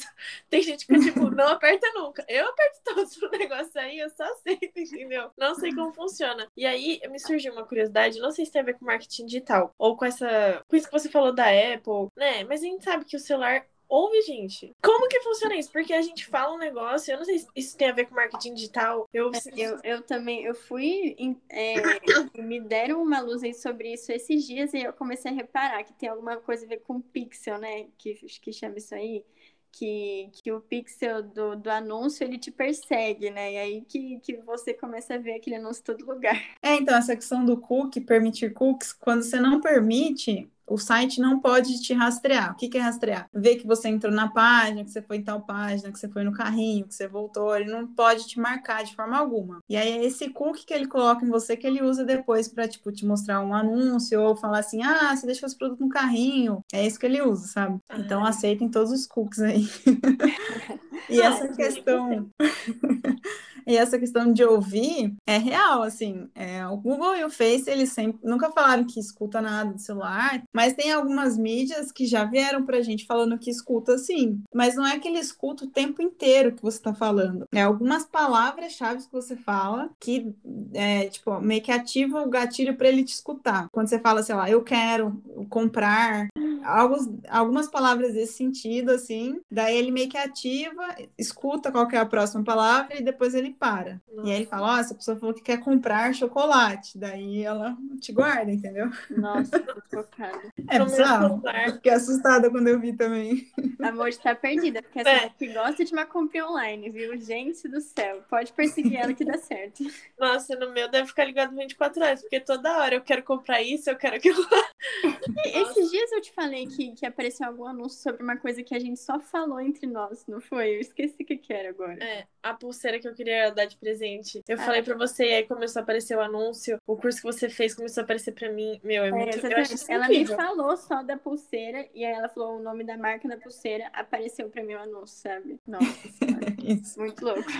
Tem gente que, tipo, não aperta nunca. Eu aperto todos o negócio aí, eu só aceito, entendeu? Não sei como funciona. E aí me surgiu uma curiosidade, não sei se tem a ver com marketing digital ou com essa. Com isso que você falou da Apple, né? Mas a gente sabe que o celular ouve, gente. Como que funciona isso? Porque a gente fala um negócio, eu não sei se isso tem a ver com marketing digital. Eu, é, eu, eu também, eu fui, é, <coughs> me deram uma luz aí sobre isso esses dias e eu comecei a reparar que tem alguma coisa a ver com pixel, né? Que, que chama isso aí que, que o pixel do, do anúncio ele te persegue, né? E aí que, que você começa a ver aquele anúncio em todo lugar. É, então, essa questão do cookie, permitir cookies, quando você não permite, o site não pode te rastrear. O que, é rastrear? Ver que você entrou na página, que você foi em tal página, que você foi no carrinho, que você voltou. Ele não pode te marcar de forma alguma. E aí é esse cookie que ele coloca em você que ele usa depois para tipo te mostrar um anúncio ou falar assim: "Ah, você deixou esse produto no carrinho". É isso que ele usa, sabe? Então aceitem todos os cookies aí. <laughs> e essa questão <laughs> E essa questão de ouvir é real, assim. É, o Google e o Face, eles sempre nunca falaram que escuta nada do celular, mas tem algumas mídias que já vieram pra gente falando que escuta sim. Mas não é que ele escuta o tempo inteiro que você tá falando. É algumas palavras-chave que você fala que, é, tipo, meio que ativa o gatilho para ele te escutar. Quando você fala, sei lá, eu quero comprar, alguns, algumas palavras desse sentido, assim, daí ele meio que ativa, escuta qual é a próxima palavra e depois ele para. Nossa. E aí ele fala, ó, oh, essa pessoa falou que quer comprar chocolate. Daí ela te guarda, entendeu? Nossa, tô chocada. É bizarro. Eu fiquei assustada quando eu vi também. Amor, está perdida, porque essa é. que gosta de uma compra online, viu? Gente do céu, pode perseguir ela que dá certo. Nossa, no meu deve ficar ligado 24 horas, porque toda hora eu quero comprar isso, eu quero aquilo. Esses dias eu te falei que, que apareceu algum anúncio sobre uma coisa que a gente só falou entre nós, não foi? Eu esqueci o que, que era agora. É, a pulseira que eu queria dar de presente. Eu ah. falei pra você, e aí começou a aparecer o anúncio, o curso que você fez começou a aparecer pra mim. Meu, é, é muito eu acho Ela incrível. me falou só da pulseira, e aí ela falou o nome da marca da pulseira, apareceu pra mim o anúncio, sabe? Nossa <laughs> Isso. Muito louco.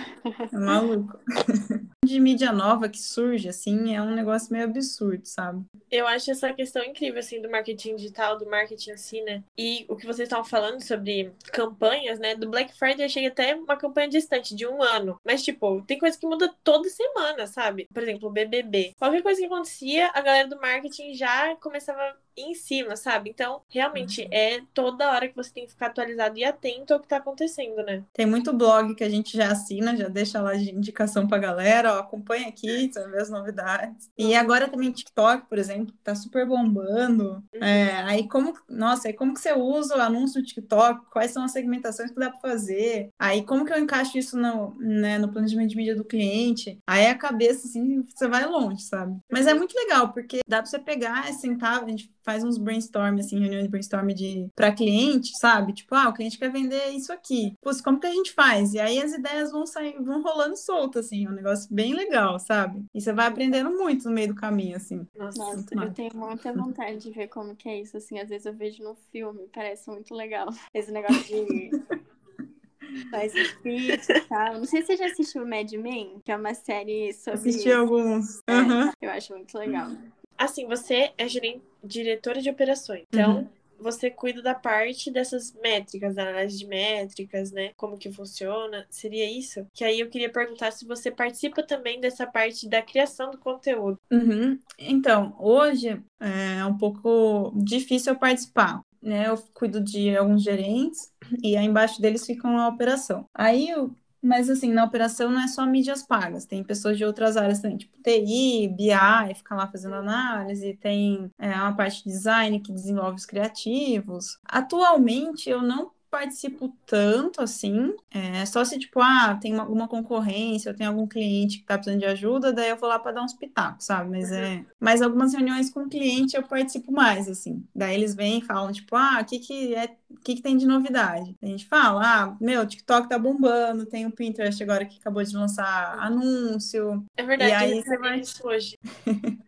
É maluco. <laughs> de mídia nova que surge, assim, é um negócio meio absurdo, sabe? Eu acho essa questão incrível, assim, do marketing digital, do marketing assim, né? E o que vocês estavam falando sobre campanhas, né? Do Black Friday eu cheguei até uma campanha distante, de um ano. Mas, tipo, tem coisa que muda toda semana, sabe? Por exemplo, o BBB. Qualquer coisa que acontecia, a galera do marketing já começava em cima, sabe? Então, realmente, uhum. é toda hora que você tem que ficar atualizado e atento ao que tá acontecendo, né? Tem muito blog que a gente já assina, já deixa lá de indicação pra galera, ó, acompanha aqui, você vai ver as novidades. E uhum. agora também TikTok, por exemplo, tá super bombando. Uhum. É, aí como, nossa, aí como que você usa o anúncio do TikTok? Quais são as segmentações que dá pra fazer? Aí como que eu encaixo isso no, né, no planejamento de mídia do cliente? Aí a cabeça, assim, você vai longe, sabe? Mas é uhum. muito legal, porque dá pra você pegar, sentar, a gente faz uns brainstorm, assim, reunião de brainstorm de para cliente, sabe? Tipo, ah, o cliente quer vender isso aqui. Putz, como que a gente faz? E aí as ideias vão sair, vão rolando soltas, assim, é um negócio bem legal, sabe? E você vai aprendendo muito no meio do caminho, assim. Nossa, Nossa eu tenho muita vontade de ver como que é isso, assim, às vezes eu vejo no filme, parece muito legal. <laughs> Esse negócio de <laughs> faz speech e tal. Não sei se você já assistiu Mad Men, que é uma série sobre. Assisti alguns. É, uhum. Eu acho muito legal. Assim, você é gerente, diretora de operações. Então, uhum. você cuida da parte dessas métricas, da análise de métricas, né? Como que funciona. Seria isso? Que aí eu queria perguntar se você participa também dessa parte da criação do conteúdo. Uhum. Então, hoje é um pouco difícil eu participar. Né, eu cuido de alguns gerentes e aí embaixo deles ficam a operação. Aí eu mas, assim, na operação não é só mídias pagas, tem pessoas de outras áreas também, tipo TI, BI, fica lá fazendo análise, tem é, uma parte de design que desenvolve os criativos. Atualmente, eu não participo tanto assim. É só se, tipo, ah, tem uma, alguma concorrência, eu tenho algum cliente que tá precisando de ajuda, daí eu vou lá para dar uns pitacos, sabe? Mas é. Mas algumas reuniões com o cliente eu participo mais, assim. Daí eles vêm e falam, tipo, ah, o que que é. O que, que tem de novidade? A gente fala, ah, meu, TikTok tá bombando, tem o Pinterest agora que acabou de lançar anúncio. É verdade, e aí você vai hoje. <laughs>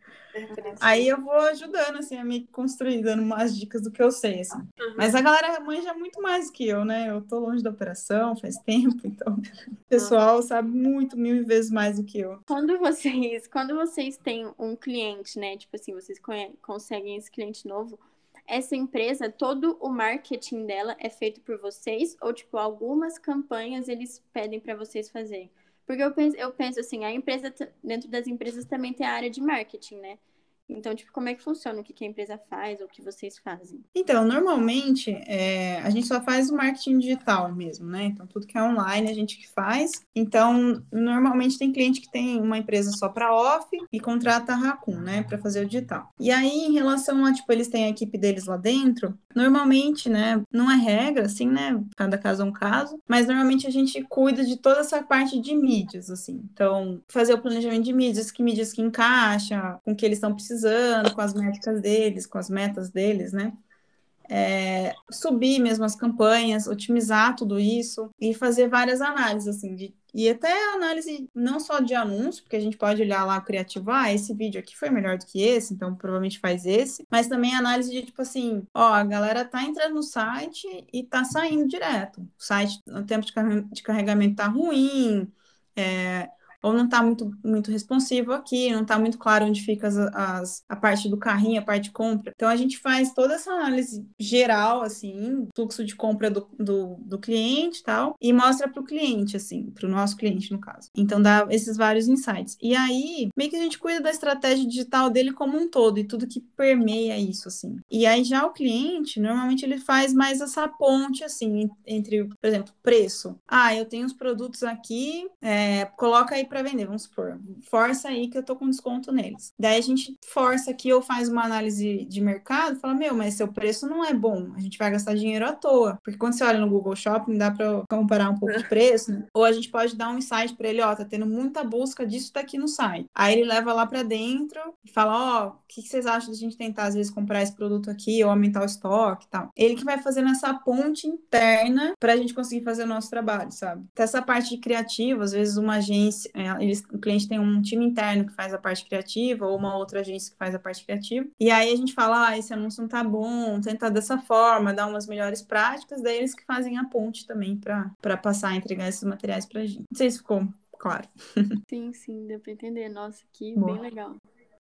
Aí eu vou ajudando, assim, a me construir, dando umas dicas do que eu sei, assim. Uhum. Mas a galera manja muito mais que eu, né? Eu tô longe da operação faz tempo, então o pessoal uhum. sabe muito, mil vezes mais do que eu. Quando vocês, quando vocês têm um cliente, né? Tipo assim, vocês conseguem esse cliente novo, essa empresa, todo o marketing dela é feito por vocês? Ou, tipo, algumas campanhas eles pedem para vocês fazerem? Porque eu penso, eu penso assim, a empresa, dentro das empresas também tem a área de marketing, né? Então, tipo, como é que funciona? O que, a empresa faz ou o que vocês fazem? Então, normalmente, é, a gente só faz o marketing digital mesmo, né? Então, tudo que é online a gente que faz. Então, normalmente tem cliente que tem uma empresa só para off e contrata a Raccoon, né? Para fazer o digital. E aí, em relação a, tipo, eles têm a equipe deles lá dentro, normalmente, né? Não é regra, assim, né? Cada caso é um caso. Mas, normalmente, a gente cuida de toda essa parte de mídias, assim. Então, fazer o planejamento de mídias, que mídias que encaixa, com que eles estão precisando precisando, com as métricas deles, com as metas deles, né? É, subir mesmo as campanhas, otimizar tudo isso e fazer várias análises, assim, de, e até análise não só de anúncio, porque a gente pode olhar lá criativo, ah, esse vídeo aqui foi melhor do que esse, então provavelmente faz esse, mas também análise de tipo assim, ó, a galera tá entrando no site e tá saindo direto. O site, o tempo de carregamento tá ruim, é, ou não está muito, muito responsivo aqui, não está muito claro onde fica as, as, a parte do carrinho, a parte de compra. Então a gente faz toda essa análise geral, assim, fluxo de compra do, do, do cliente e tal, e mostra para o cliente, assim, para o nosso cliente, no caso. Então dá esses vários insights. E aí, meio que a gente cuida da estratégia digital dele como um todo e tudo que permeia isso, assim. E aí já o cliente, normalmente ele faz mais essa ponte, assim, entre, por exemplo, preço. Ah, eu tenho os produtos aqui, é, coloca aí para vender, vamos supor. Força aí que eu tô com desconto neles. Daí a gente força aqui ou faz uma análise de mercado, fala, meu, mas seu preço não é bom, a gente vai gastar dinheiro à toa. Porque quando você olha no Google Shopping, dá para comparar um pouco de <laughs> preço, né? Ou a gente pode dar um insight para ele, ó, tá tendo muita busca disso daqui no site. Aí ele leva lá para dentro e fala, ó, o que, que vocês acham de a gente tentar às vezes comprar esse produto aqui ou aumentar o estoque e tal. Ele que vai fazendo essa ponte interna para a gente conseguir fazer o nosso trabalho, sabe? Então, essa parte de criativa, às vezes uma agência, eles, o cliente tem um time interno que faz a parte criativa ou uma outra agência que faz a parte criativa. E aí a gente fala, ah, esse anúncio não tá bom, tenta dessa forma, dar umas melhores práticas, daí eles que fazem a ponte também para passar, entregar esses materiais pra gente. Não sei se ficou claro. <laughs> Sim, sim, deu para entender. Nossa, que Boa. bem legal.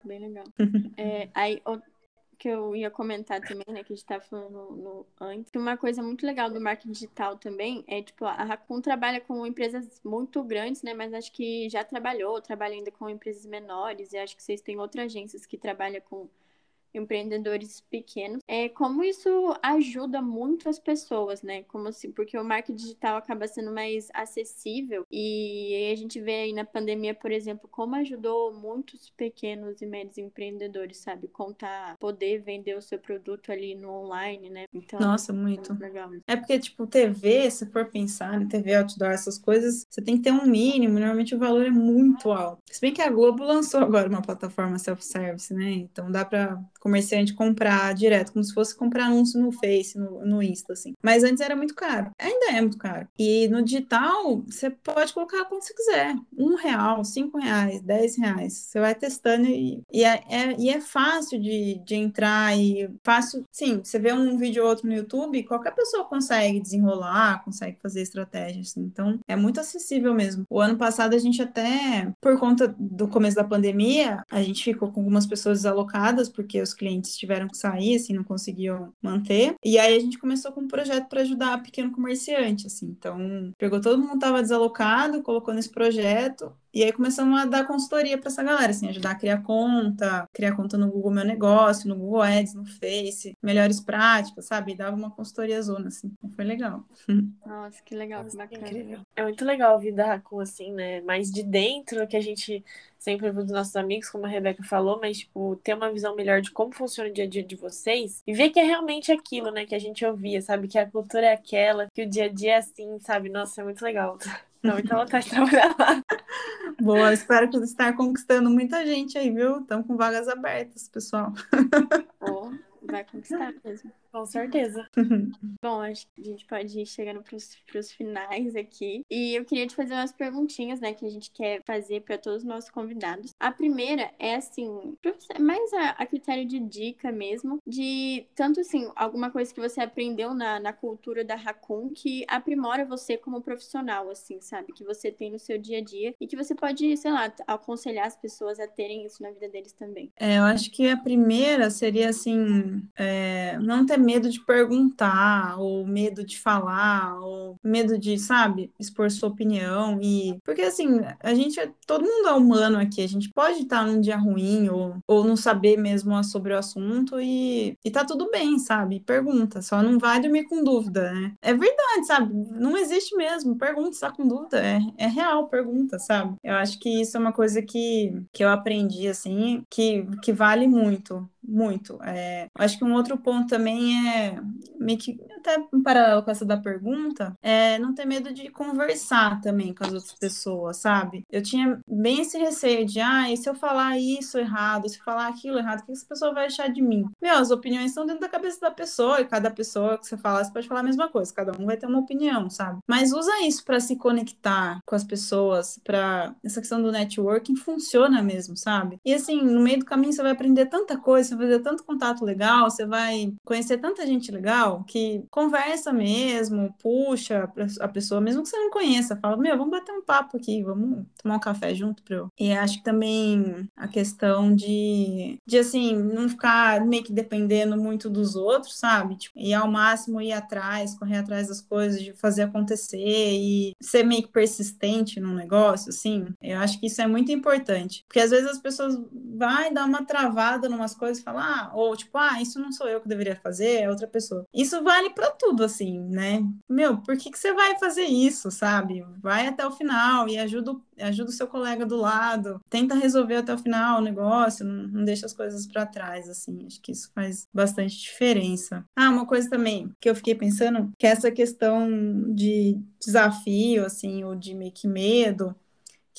Bem legal. <laughs> é, aí, que eu ia comentar também, né, que a gente estava falando no, no, antes. Uma coisa muito legal do marketing digital também é, tipo, a Raccoon trabalha com empresas muito grandes, né, mas acho que já trabalhou, trabalha ainda com empresas menores, e acho que vocês têm outras agências que trabalham com empreendedores pequenos. É como isso ajuda muito as pessoas, né? Como assim, porque o marketing digital acaba sendo mais acessível e a gente vê aí na pandemia, por exemplo, como ajudou muitos pequenos e médios empreendedores, sabe? Contar, poder vender o seu produto ali no online, né? Então, Nossa, muito. legal. É porque tipo TV, se for pensar, né, TV outdoor, essas coisas, você tem que ter um mínimo, normalmente o valor é muito alto. Se bem que a Globo lançou agora uma plataforma self-service, né? Então dá para comerciante comprar direto, como se fosse comprar anúncio no Face, no, no Insta, assim. Mas antes era muito caro. Ainda é muito caro. E no digital, você pode colocar quanto você quiser. Um real, cinco reais, dez reais. Você vai testando e, e, é, é, e é fácil de, de entrar e fácil. Sim, você vê um vídeo ou outro no YouTube, qualquer pessoa consegue desenrolar, consegue fazer estratégias. Assim. Então, é muito acessível mesmo. O ano passado a gente até, por conta do começo da pandemia, a gente ficou com algumas pessoas desalocadas, porque os clientes tiveram que sair, assim, não conseguiam manter. E aí a gente começou com um projeto para ajudar pequeno comerciante, assim. Então, pegou todo mundo que estava desalocado, colocou nesse projeto e aí começamos a dar consultoria para essa galera, assim, ajudar a criar conta, criar conta no Google Meu Negócio, no Google Ads, no Face, melhores práticas, sabe? E dava uma consultoria zona, assim. Foi legal. <laughs> Nossa, que legal, que bacana. Incrível. É muito legal ouvir da com assim, né? Mais de dentro que a gente sempre dos nossos amigos, como a Rebeca falou, mas, tipo, ter uma visão melhor de como funciona o dia a dia de vocês e ver que é realmente aquilo, né, que a gente ouvia, sabe? Que a cultura é aquela, que o dia a dia é assim, sabe? Nossa, é muito legal. <laughs> Não, <laughs> muita vontade de trabalhar lá. Boa, espero que você estar conquistando muita gente aí, viu? Estamos com vagas abertas, pessoal. Oh, vai conquistar mesmo. Com certeza. <laughs> Bom, acho que a gente pode ir chegando para os finais aqui. E eu queria te fazer umas perguntinhas, né, que a gente quer fazer para todos os nossos convidados. A primeira é assim, mais a, a, critério de dica mesmo, de tanto assim, alguma coisa que você aprendeu na, na cultura da Raccoon que aprimora você como profissional, assim, sabe? Que você tem no seu dia a dia e que você pode, sei lá, aconselhar as pessoas a terem isso na vida deles também. É, eu acho que a primeira seria assim, é, não ter medo de perguntar, ou medo de falar, ou medo de, sabe, expor sua opinião. E. Porque assim, a gente é. Todo mundo é humano aqui, a gente pode estar num dia ruim, ou, ou não saber mesmo sobre o assunto, e, e tá tudo bem, sabe? Pergunta, só não vai dormir com dúvida, né? É verdade, sabe? Não existe mesmo. Pergunta, está com dúvida. É, é real, pergunta, sabe? Eu acho que isso é uma coisa que, que eu aprendi, assim, que, que vale muito muito. É, acho que um outro ponto também é, meio que até em paralelo com essa da pergunta, é não ter medo de conversar também com as outras pessoas, sabe? Eu tinha bem esse receio de, ah, e se eu falar isso errado, se eu falar aquilo errado, o que essa pessoa vai achar de mim? Meu, as opiniões estão dentro da cabeça da pessoa, e cada pessoa que você fala, você pode falar a mesma coisa, cada um vai ter uma opinião, sabe? Mas usa isso para se conectar com as pessoas, para essa questão do networking funciona mesmo, sabe? E assim, no meio do caminho você vai aprender tanta coisa, fazer tanto contato legal, você vai conhecer tanta gente legal que conversa mesmo, puxa a pessoa, mesmo que você não conheça, fala, meu, vamos bater um papo aqui, vamos tomar um café junto pra eu. E acho que também a questão de, de assim, não ficar meio que dependendo muito dos outros, sabe? Tipo, e ao máximo ir atrás, correr atrás das coisas, de fazer acontecer e ser meio que persistente no negócio, assim. Eu acho que isso é muito importante. Porque às vezes as pessoas vai dar uma travada em umas coisas fala, ah, ou tipo, ah, isso não sou eu que deveria fazer, é outra pessoa. Isso vale para tudo, assim, né? Meu, por que, que você vai fazer isso, sabe? Vai até o final e ajuda, ajuda o seu colega do lado, tenta resolver até o final o negócio, não, não deixa as coisas para trás, assim. Acho que isso faz bastante diferença. Ah, uma coisa também que eu fiquei pensando, que é essa questão de desafio, assim, ou de meio que medo,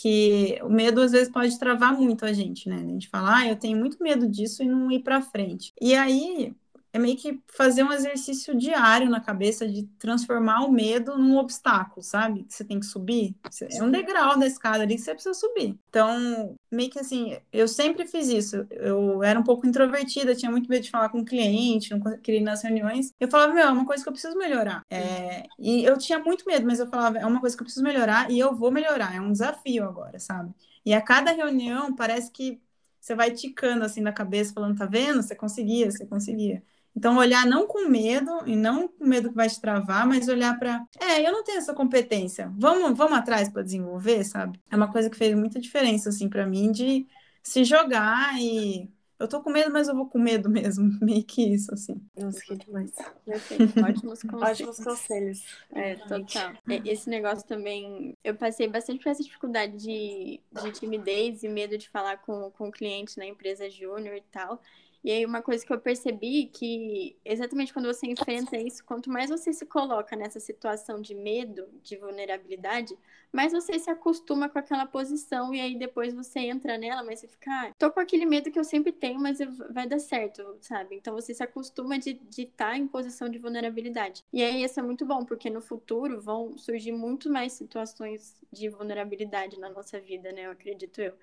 que o medo às vezes pode travar muito a gente, né? A gente fala, ah, eu tenho muito medo disso e não ir para frente. E aí é meio que fazer um exercício diário na cabeça de transformar o medo num obstáculo, sabe? Que você tem que subir. É um degrau da escada ali que você precisa subir. Então, meio que assim, eu sempre fiz isso. Eu era um pouco introvertida, tinha muito medo de falar com o cliente, não queria ir nas reuniões. Eu falava, meu, é uma coisa que eu preciso melhorar. É... E eu tinha muito medo, mas eu falava, é uma coisa que eu preciso melhorar e eu vou melhorar. É um desafio agora, sabe? E a cada reunião parece que você vai ticando assim na cabeça, falando, tá vendo? Você conseguia, você conseguia. Então, olhar não com medo, e não com medo que vai te travar, mas olhar para, é, eu não tenho essa competência, vamos, vamos atrás para desenvolver, sabe? É uma coisa que fez muita diferença, assim, para mim, de se jogar e. Eu tô com medo, mas eu vou com medo <laughs> mesmo, meio que isso, assim. Nossa, que demais. Perfeito, <laughs> ótimos conselhos. Ótimos conselhos. É, total. Esse negócio também, eu passei bastante por essa dificuldade de, de timidez e medo de falar com, com o cliente na empresa júnior e tal. E aí, uma coisa que eu percebi que exatamente quando você enfrenta isso, quanto mais você se coloca nessa situação de medo, de vulnerabilidade, mais você se acostuma com aquela posição e aí depois você entra nela, mas você fica, ah, tô com aquele medo que eu sempre tenho, mas vai dar certo, sabe? Então você se acostuma de estar tá em posição de vulnerabilidade. E aí isso é muito bom, porque no futuro vão surgir muito mais situações de vulnerabilidade na nossa vida, né? Eu acredito eu.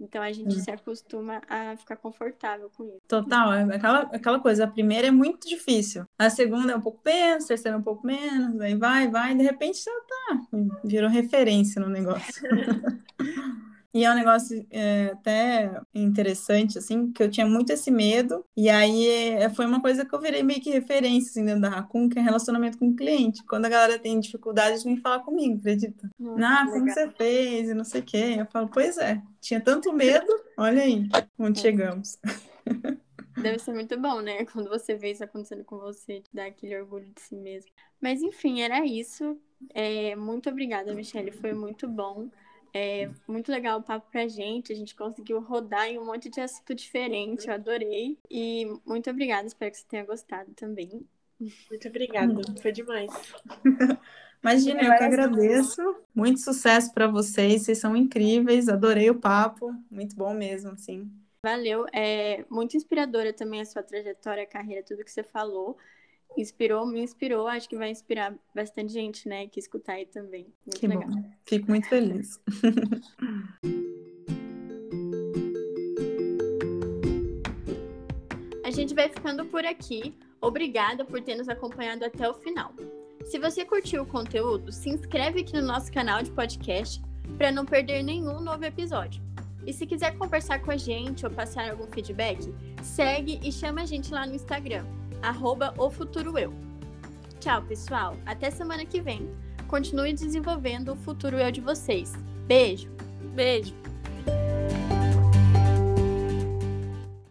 Então a gente se acostuma a ficar confortável com isso. Total, é aquela, aquela coisa. A primeira é muito difícil, a segunda é um pouco menos, a terceira é um pouco menos, aí vai, vai, e de repente já tá, virou referência no negócio. <laughs> E é um negócio é, até interessante, assim, que eu tinha muito esse medo. E aí é, foi uma coisa que eu virei meio que referência, assim, dentro da Raccoon, que é relacionamento com o cliente. Quando a galera tem dificuldade, vem falar comigo, acredita? Nossa, ah, como legal. você fez? E não sei o quê. Eu falo, pois é, tinha tanto medo, olha aí onde é. chegamos. <laughs> Deve ser muito bom, né? Quando você vê isso acontecendo com você, te dá aquele orgulho de si mesmo. Mas enfim, era isso. É, muito obrigada, Michelle. Foi muito bom. É muito legal o papo pra gente. A gente conseguiu rodar em um monte de assunto diferente. Eu adorei. E muito obrigada. Espero que você tenha gostado também. Muito obrigada. Foi demais. <laughs> Imagina, eu que agradeço. Muito sucesso para vocês. Vocês são incríveis. Adorei o papo. Muito bom mesmo, assim. Valeu. É muito inspiradora também a sua trajetória, a carreira, tudo que você falou inspirou, me inspirou, acho que vai inspirar bastante gente, né, que escutar aí também. Muito que legal. bom. Fico muito feliz. <laughs> A gente vai ficando por aqui. Obrigada por ter nos acompanhado até o final. Se você curtiu o conteúdo, se inscreve aqui no nosso canal de podcast para não perder nenhum novo episódio. E se quiser conversar com a gente ou passar algum feedback, segue e chama a gente lá no Instagram arroba o futuro eu. Tchau, pessoal. Até semana que vem. Continue desenvolvendo o futuro eu de vocês. Beijo. Beijo.